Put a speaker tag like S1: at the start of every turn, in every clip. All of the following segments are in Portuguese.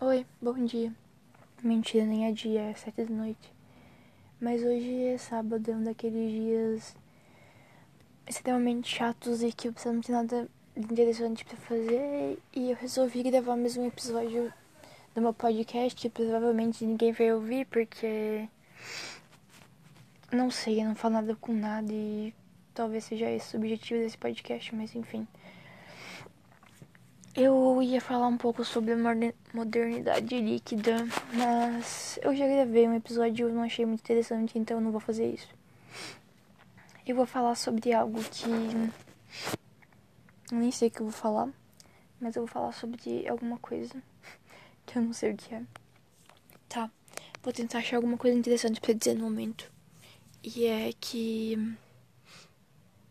S1: Oi, bom dia. Mentira, nem é dia, é sete da noite. Mas hoje é sábado, é um daqueles dias extremamente chatos e que você não tem nada interessante pra fazer. E eu resolvi gravar mais um episódio do meu podcast que provavelmente ninguém vai ouvir porque. Não sei, eu não falo nada com nada e talvez seja esse o objetivo desse podcast, mas enfim. Ia falar um pouco sobre modernidade líquida, mas eu já gravei um episódio e eu não achei muito interessante, então eu não vou fazer isso. Eu vou falar sobre algo que. Eu nem sei o que eu vou falar, mas eu vou falar sobre alguma coisa que eu não sei o que é. Tá, vou tentar achar alguma coisa interessante pra dizer no momento. E é que.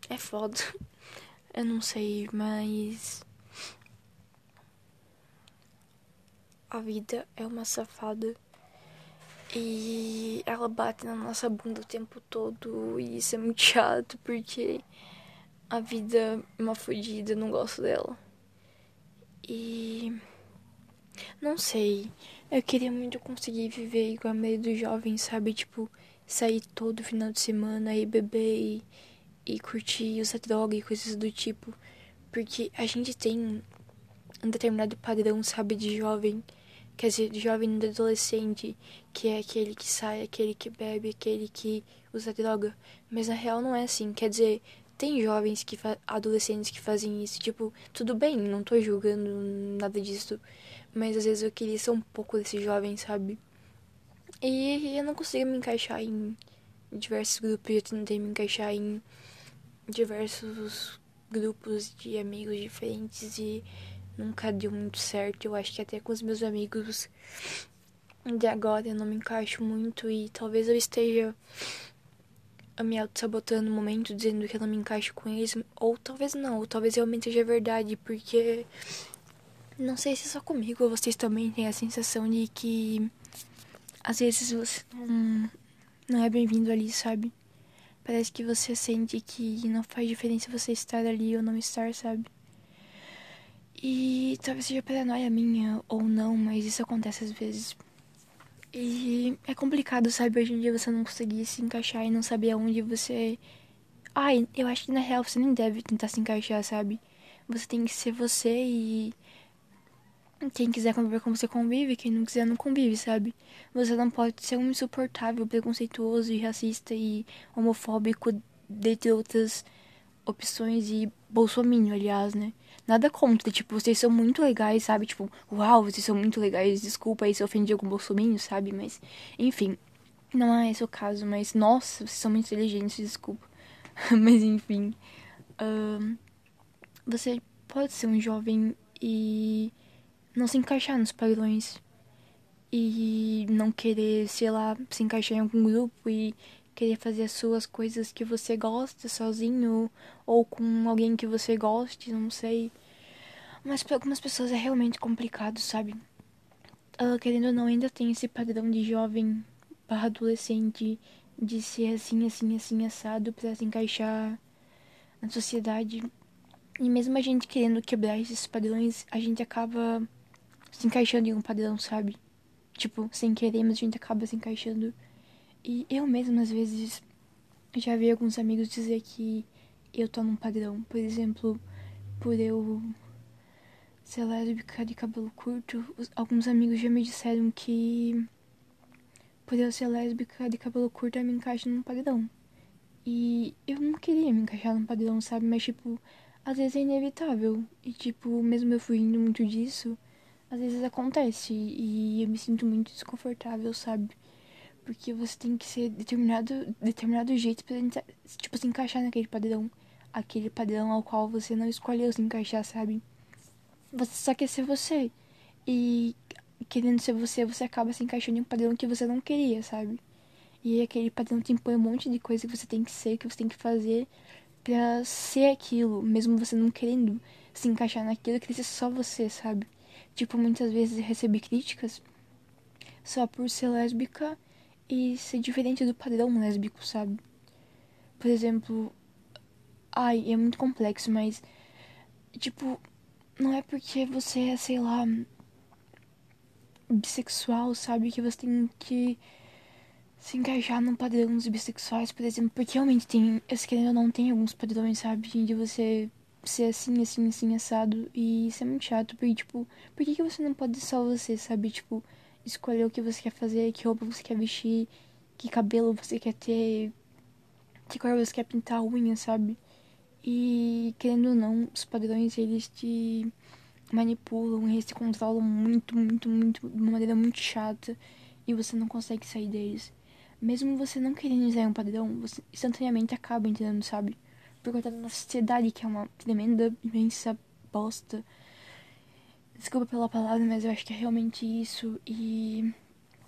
S1: É foda. Eu não sei, mas. A vida é uma safada e ela bate na nossa bunda o tempo todo e isso é muito chato porque a vida é uma fodida, não gosto dela. E não sei, eu queria muito conseguir viver igual a meio dos jovens, sabe? Tipo, sair todo final de semana e beber e, e curtir, usar droga e coisas do tipo. Porque a gente tem um determinado padrão, sabe, de jovem quer dizer, jovem adolescente, que é aquele que sai, aquele que bebe, aquele que usa droga. Mas na real não é assim. Quer dizer, tem jovens que adolescentes que fazem isso, tipo, tudo bem, não tô julgando nada disso, mas às vezes eu queria ser um pouco desse jovem, sabe? E eu não consigo me encaixar em diversos grupos, eu tentei me encaixar em diversos grupos de amigos diferentes e nunca deu muito certo. Eu acho que até com os meus amigos de agora eu não me encaixo muito e talvez eu esteja me auto-sabotando no momento, dizendo que eu não me encaixo com eles, ou talvez não, ou talvez realmente seja verdade, porque não sei se é só comigo ou vocês também têm a sensação de que às vezes você não, não é bem-vindo ali, sabe? Parece que você sente que não faz diferença você estar ali ou não estar, sabe? E talvez seja paranoia minha ou não, mas isso acontece às vezes. E é complicado, sabe? Hoje em dia você não conseguir se encaixar e não saber aonde você. Ai, eu acho que na real você nem deve tentar se encaixar, sabe? Você tem que ser você e. Quem quiser conviver com você convive, quem não quiser não convive, sabe? Você não pode ser um insuportável, preconceituoso e racista e homofóbico, dentre outras opções e bolsominion, aliás, né? Nada contra, tipo, vocês são muito legais, sabe? Tipo, uau, vocês são muito legais, desculpa aí se eu ofendi algum bolsominion, sabe? Mas, enfim, não é esse o caso, mas, nossa, vocês são muito inteligentes, desculpa. mas, enfim, um, você pode ser um jovem e não se encaixar nos padrões e não querer, sei lá, se encaixar em algum grupo e querer fazer as suas coisas que você gosta sozinho ou com alguém que você goste, não sei. Mas para algumas pessoas é realmente complicado, sabe? Uh, querendo ou não, ainda tem esse padrão de jovem barra adolescente de ser assim, assim, assim, assado para se encaixar na sociedade. E mesmo a gente querendo quebrar esses padrões, a gente acaba se encaixando em um padrão, sabe? Tipo, sem querer, mas a gente acaba se encaixando. E eu mesma, às vezes, já vi alguns amigos dizer que eu tô num padrão. Por exemplo, por eu ser lésbica de cabelo curto, alguns amigos já me disseram que por eu ser lésbica de cabelo curto eu me encaixo num padrão. E eu não queria me encaixar num padrão, sabe? Mas, tipo, às vezes é inevitável. E, tipo, mesmo eu fugindo muito disso, às vezes acontece. E eu me sinto muito desconfortável, sabe? Porque você tem que ser determinado, determinado jeito pra, tipo, se encaixar naquele padrão. Aquele padrão ao qual você não escolheu se encaixar, sabe? Você só quer ser você. E querendo ser você, você acaba se encaixando em um padrão que você não queria, sabe? E aquele padrão te impõe um monte de coisa que você tem que ser, que você tem que fazer pra ser aquilo, mesmo você não querendo se encaixar naquilo, querer ser só você, sabe? Tipo, muitas vezes eu recebi críticas só por ser lésbica e ser diferente do padrão lésbico, sabe? Por exemplo, ai, é muito complexo, mas tipo, não é porque você é, sei lá, bissexual, sabe? Que você tem que se encaixar num padrão dos bissexuais, por exemplo. Porque realmente tem, eu querendo ou não, tem alguns padrões, sabe? De você ser assim, assim, assim, assado. E isso é muito chato, porque, tipo, por que, que você não pode ser só você, sabe? Tipo, escolher o que você quer fazer, que roupa você quer vestir, que cabelo você quer ter, que cor você quer pintar a unha, sabe? E, querendo ou não, os padrões, eles te manipulam, eles te controlam muito, muito, muito, de uma maneira muito chata. E você não consegue sair deles. Mesmo você não querendo usar um padrão, você instantaneamente acaba entendendo, sabe? Por conta da sociedade, que é uma tremenda, imensa bosta. Desculpa pela palavra, mas eu acho que é realmente isso. E.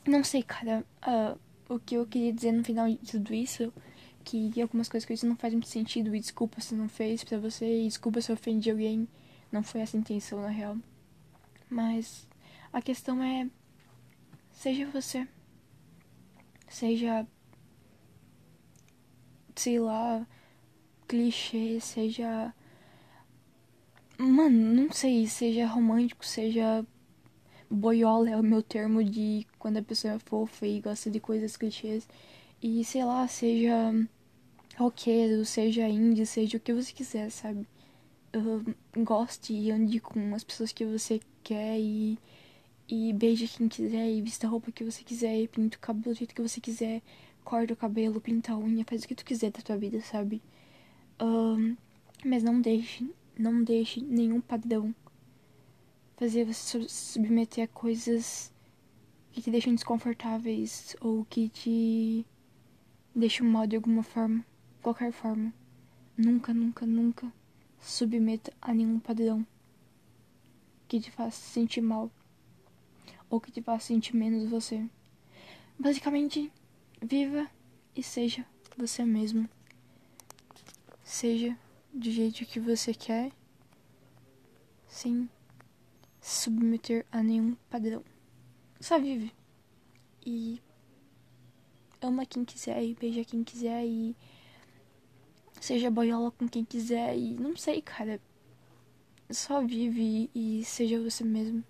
S1: Não sei, cara. Uh, o que eu queria dizer no final de tudo isso. Que algumas coisas que disse não fazem muito sentido. E desculpa se não fez pra você. E desculpa se eu ofendi alguém. Não foi essa a intenção, na real. Mas. A questão é. Seja você. Seja. Sei lá. Clichê, seja Mano, não sei, seja romântico, seja boiola é o meu termo de quando a pessoa é fofa e gosta de coisas clichês. E sei lá, seja roqueiro, seja indie, seja o que você quiser, sabe? Uh, goste e ande com as pessoas que você quer e, e beije quem quiser e vista a roupa que você quiser e pinta o cabelo do jeito que você quiser, corta o cabelo, pinta a unha, faz o que tu quiser da tua vida, sabe? Uh, mas não deixe não deixe nenhum padrão fazer você submeter a coisas que te deixam desconfortáveis ou que te deixam mal de alguma forma, qualquer forma. Nunca, nunca, nunca submeta a nenhum padrão que te faça sentir mal ou que te faça sentir menos você. Basicamente, viva e seja você mesmo. Seja do jeito que você quer, sem se submeter a nenhum padrão. Só vive. E ama quem quiser e beija quem quiser e seja boiola com quem quiser e não sei, cara. Só vive e seja você mesmo.